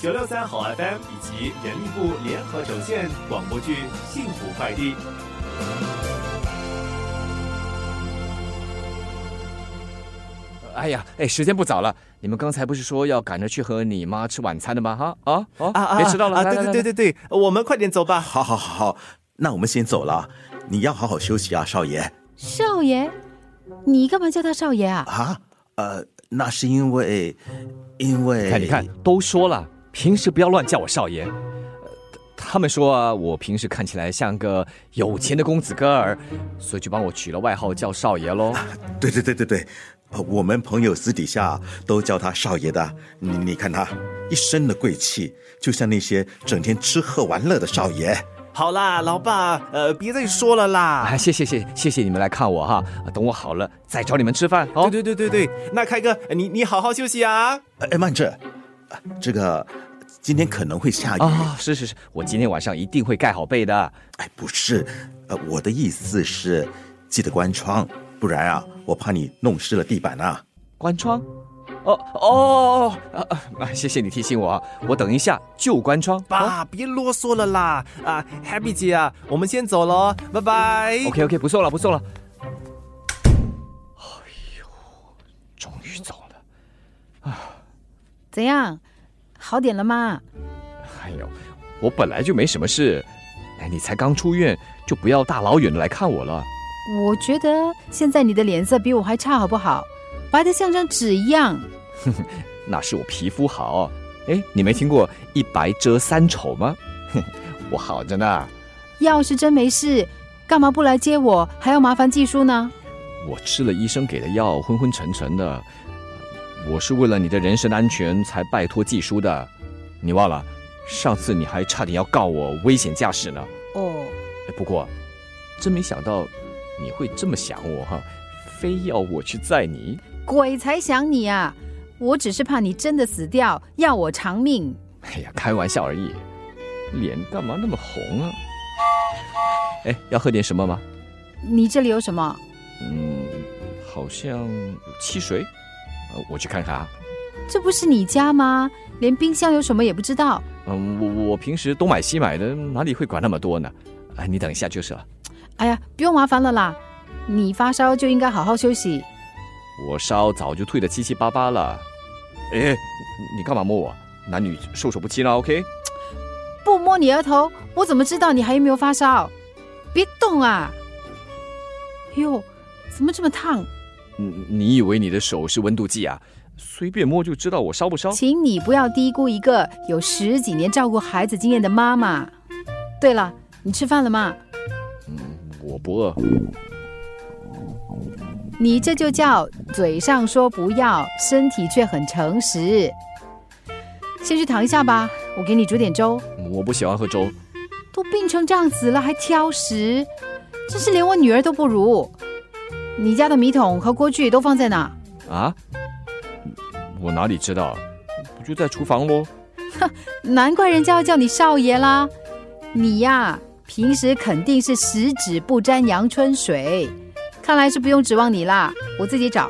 九六三好 FM 以及人力部联合呈现广播剧《幸福快递》。哎呀，哎，时间不早了，你们刚才不是说要赶着去和你妈吃晚餐的吗？哈啊啊！别迟到了，啊！对对对对对，我们快点走吧。好好好好，那我们先走了。你要好好休息啊，少爷。少爷，你干嘛叫他少爷啊？啊，呃，那是因为，因为……看，你看，都说了，平时不要乱叫我少爷。他们说啊，我平时看起来像个有钱的公子哥儿，所以就帮我取了外号叫少爷喽。对对对对对。我们朋友私底下都叫他少爷的，你你看他一身的贵气，就像那些整天吃喝玩乐的少爷。好啦，老爸，呃，别再说了啦。谢谢谢谢谢你们来看我哈，等我好了再找你们吃饭。对对对对对，那开哥，你你好好休息啊。哎，慢着，这个今天可能会下雨啊。是是是，我今天晚上一定会盖好被的。哎，不是，呃，我的意思是，记得关窗。不然啊，我怕你弄湿了地板啊！关窗？哦哦哦！啊，谢谢你提醒我啊，我等一下就关窗。爸，别啰嗦了啦！啊，Happy 姐啊，我们先走了，拜拜。OK OK，不送了不送了。哎呦，终于走了。啊，怎样？好点了吗？哎呦，我本来就没什么事。哎，你才刚出院，就不要大老远的来看我了。我觉得现在你的脸色比我还差，好不好？白的像张纸一样。哼哼，那是我皮肤好。哎，你没听过一白遮三丑吗？哼，我好着呢。要是真没事，干嘛不来接我，还要麻烦技叔呢？我吃了医生给的药，昏昏沉沉的。我是为了你的人身安全才拜托季叔的。你忘了，上次你还差点要告我危险驾驶呢。哦。不过，真没想到。你会这么想我哈？非要我去载你？鬼才想你啊！我只是怕你真的死掉，要我偿命。哎呀，开玩笑而已。脸干嘛那么红啊？哎，要喝点什么吗？你这里有什么？嗯，好像有汽水。呃，我去看看啊。这不是你家吗？连冰箱有什么也不知道。嗯，我我平时东买西买的，哪里会管那么多呢？哎，你等一下就是了。哎呀，不用麻烦了啦！你发烧就应该好好休息。我烧早就退得七七八八了。哎，你干嘛摸我？男女授受不亲了，OK？不摸你额头，我怎么知道你还有没有发烧？别动啊！哟，怎么这么烫？你你以为你的手是温度计啊？随便摸就知道我烧不烧？请你不要低估一个有十几年照顾孩子经验的妈妈。对了，你吃饭了吗？嗯我不饿，你这就叫嘴上说不要，身体却很诚实。先去躺一下吧，我给你煮点粥。我不喜欢喝粥。都病成这样子了还挑食，真是连我女儿都不如。你家的米桶和锅具都放在哪？啊？我哪里知道？不就在厨房喽。哼，难怪人家要叫你少爷啦。你呀。平时肯定是十指不沾阳春水，看来是不用指望你啦，我自己找。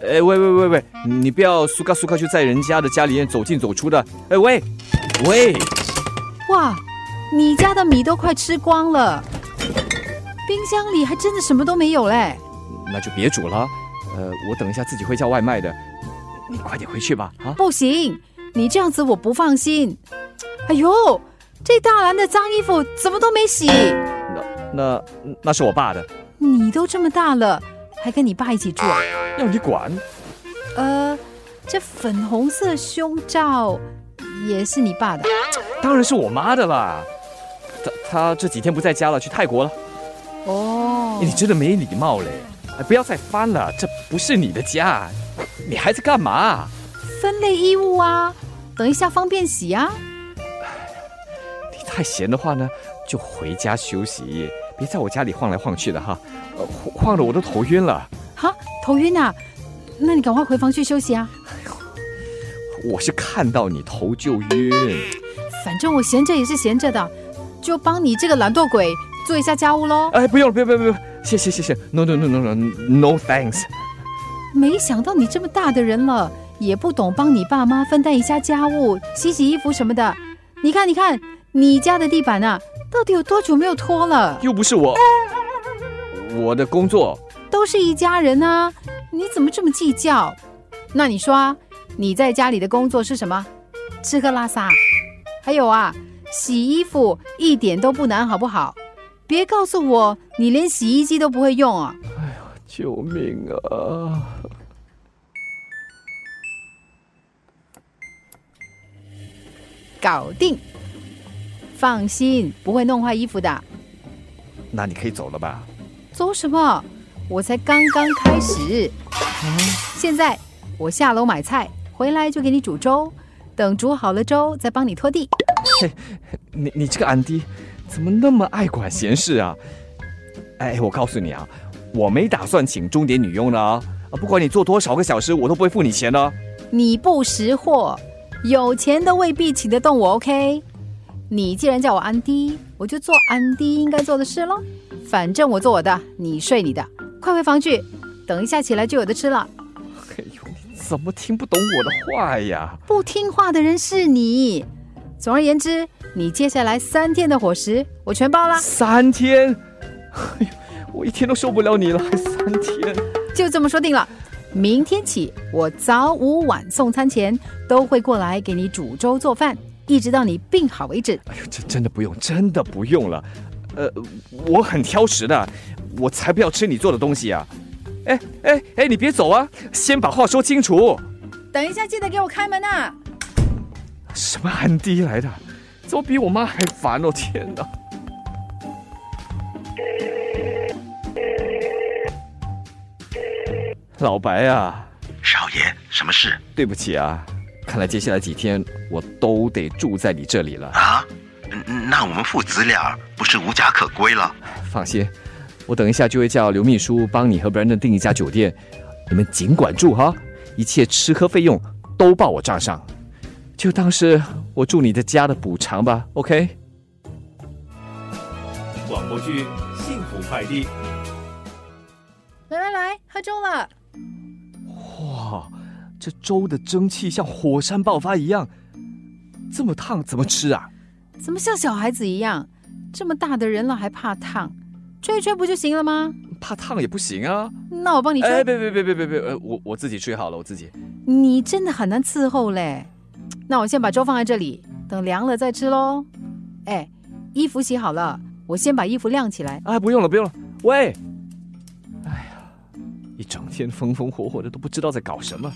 哎，喂喂喂喂，你不要苏卡苏卡就在人家的家里面走进走出的。哎喂喂，哇，你家的米都快吃光了，冰箱里还真的什么都没有嘞。那就别煮了，呃，我等一下自己会叫外卖的，你快点回去吧。啊，不行，你这样子我不放心。哎呦！这大篮的脏衣服怎么都没洗？那那那是我爸的。你都这么大了，还跟你爸一起住？要你管？呃，这粉红色胸罩也是你爸的？当然是我妈的啦。他他这几天不在家了，去泰国了。哦，你真的没礼貌嘞！哎，不要再翻了，这不是你的家，你还在干嘛？分类衣物啊，等一下方便洗啊。你太闲的话呢，就回家休息，别在我家里晃来晃去的哈，晃得我都头晕了。哈，头晕啊？那你赶快回房去休息啊。我是看到你头就晕。反正我闲着也是闲着的，就帮你这个懒惰鬼做一下家务喽。哎，不用了，不用，不用，不用，谢谢，谢谢。No，No，No，No，No，No，Thanks。没想到你这么大的人了，也不懂帮你爸妈分担一下家务，洗洗衣服什么的。你看，你看，你家的地板啊，到底有多久没有拖了？又不是我，我的工作都是一家人啊，你怎么这么计较？那你说啊，你在家里的工作是什么？吃喝拉撒，还有啊，洗衣服一点都不难，好不好？别告诉我你连洗衣机都不会用啊！救命啊！搞定，放心，不会弄坏衣服的。那你可以走了吧？走什么？我才刚刚开始。现在我下楼买菜，回来就给你煮粥。等煮好了粥，再帮你拖地。嘿，你你这个安迪，怎么那么爱管闲事啊？哎，我告诉你啊，我没打算请钟点女佣的啊！不管你做多少个小时，我都不会付你钱的。你不识货，有钱都未必请得动我。OK，你既然叫我安迪，我就做安迪应该做的事喽。反正我做我的，你睡你的。快回房去，等一下起来就有的吃了。哎呦，你怎么听不懂我的话呀？不听话的人是你。总而言之，你接下来三天的伙食我全包了。三天？哎呦，我一天都受不了你了，还三天？就这么说定了。明天起，我早午晚送餐前都会过来给你煮粥做饭，一直到你病好为止。哎呦，这真的不用，真的不用了。呃，我很挑食的，我才不要吃你做的东西啊！哎哎哎，你别走啊，先把话说清楚。等一下，记得给我开门啊！什么安迪来的？怎么比我妈还烦哦！天哪！老白啊，少爷，什么事？对不起啊，看来接下来几天我都得住在你这里了啊。那我们父子俩不是无家可归了？放心，我等一下就会叫刘秘书帮你和 Brandon 订一家酒店，你们尽管住哈，一切吃喝费用都报我账上，就当是我住你的家的补偿吧。OK。广播剧《幸福快递》，来来来，喝粥了。哇，这粥的蒸汽像火山爆发一样，这么烫，怎么吃啊？怎么像小孩子一样？这么大的人了还怕烫？吹一吹不就行了吗？怕烫也不行啊。那我帮你吹。哎，别别别别别别，呃，我我自己吹好了，我自己。你真的很难伺候嘞。那我先把粥放在这里，等凉了再吃喽。哎，衣服洗好了，我先把衣服晾起来。哎，不用了不用了。喂。哎呀，一整天风风火火的，都不知道在搞什么。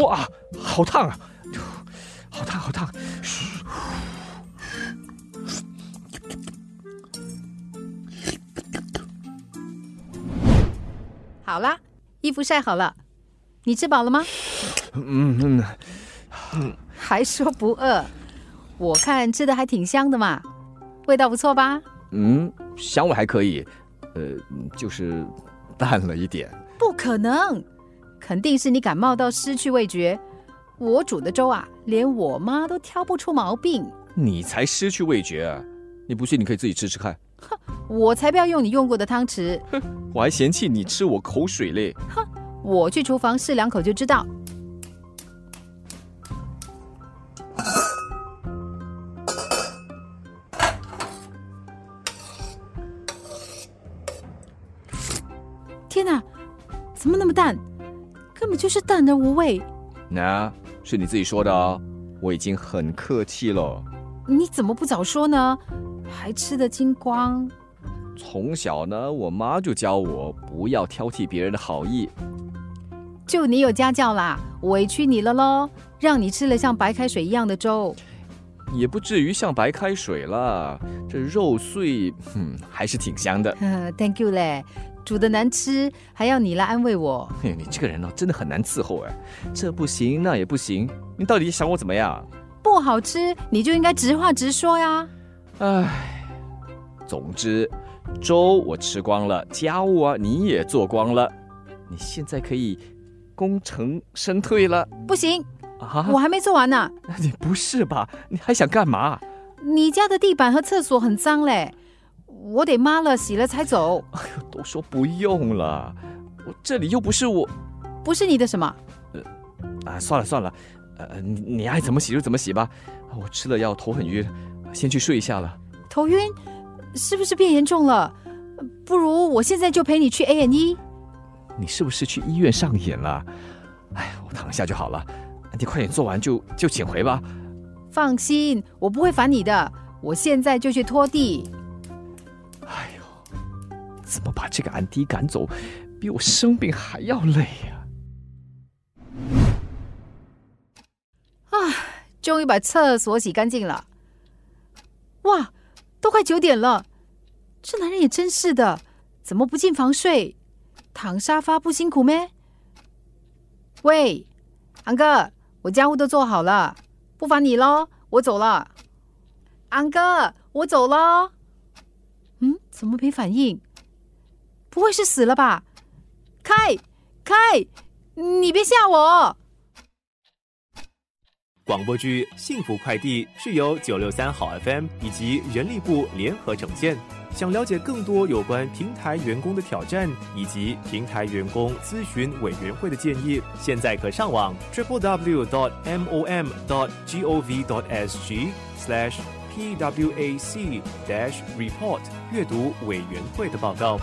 哇，好烫啊！好烫，好烫！好啦，衣服晒好了，你吃饱了吗？嗯嗯嗯，还说不饿？我看吃的还挺香的嘛，味道不错吧？嗯，香味还可以，呃，就是淡了一点。不可能，肯定是你感冒到失去味觉。我煮的粥啊，连我妈都挑不出毛病。你才失去味觉，啊你不信你可以自己吃吃看。哼，我才不要用你用过的汤匙。哼，我还嫌弃你吃我口水嘞。哼，我去厨房试两口就知道。天哪，怎么那么淡？根本就是淡而无味。那。是你自己说的哦，我已经很客气了。你怎么不早说呢？还吃得精光。从小呢，我妈就教我不要挑剔别人的好意。就你有家教啦，委屈你了喽，让你吃了像白开水一样的粥。也不至于像白开水了，这肉碎，嗯，还是挺香的。Thank you 嘞。煮的难吃，还要你来安慰我？你这个人呢，真的很难伺候哎，这不行，那也不行，你到底想我怎么样？不好吃，你就应该直话直说呀。唉，总之，粥我吃光了，家务啊你也做光了，你现在可以功成身退了。不行啊，我还没做完呢。你不是吧？你还想干嘛？你家的地板和厕所很脏嘞。我得抹了洗了才走。哎呦，都说不用了，我这里又不是我不是你的什么？啊！算了算了，呃，你你爱怎么洗就怎么洗吧。我吃了药，头很晕，先去睡一下了。头晕，是不是变严重了？不如我现在就陪你去 A N E。你是不是去医院上演了？哎，我躺下就好了。你快点做完就就请回吧。放心，我不会烦你的。我现在就去拖地。哎呦，怎么把这个安迪赶走，比我生病还要累呀！啊，终于把厕所洗干净了。哇，都快九点了，这男人也真是的，怎么不进房睡，躺沙发不辛苦咩？喂，安哥，我家务都做好了，不烦你喽，我走了。安哥，我走喽。嗯，怎么没反应？不会是死了吧？开开，你别吓我！广播剧《幸福快递》是由九六三好 FM 以及人力部联合呈现。想了解更多有关平台员工的挑战以及平台员工咨询委员会的建议，现在可上网 triple w dot m o m dot g o v dot s g slash p w a c dash report 阅读委员会的报告。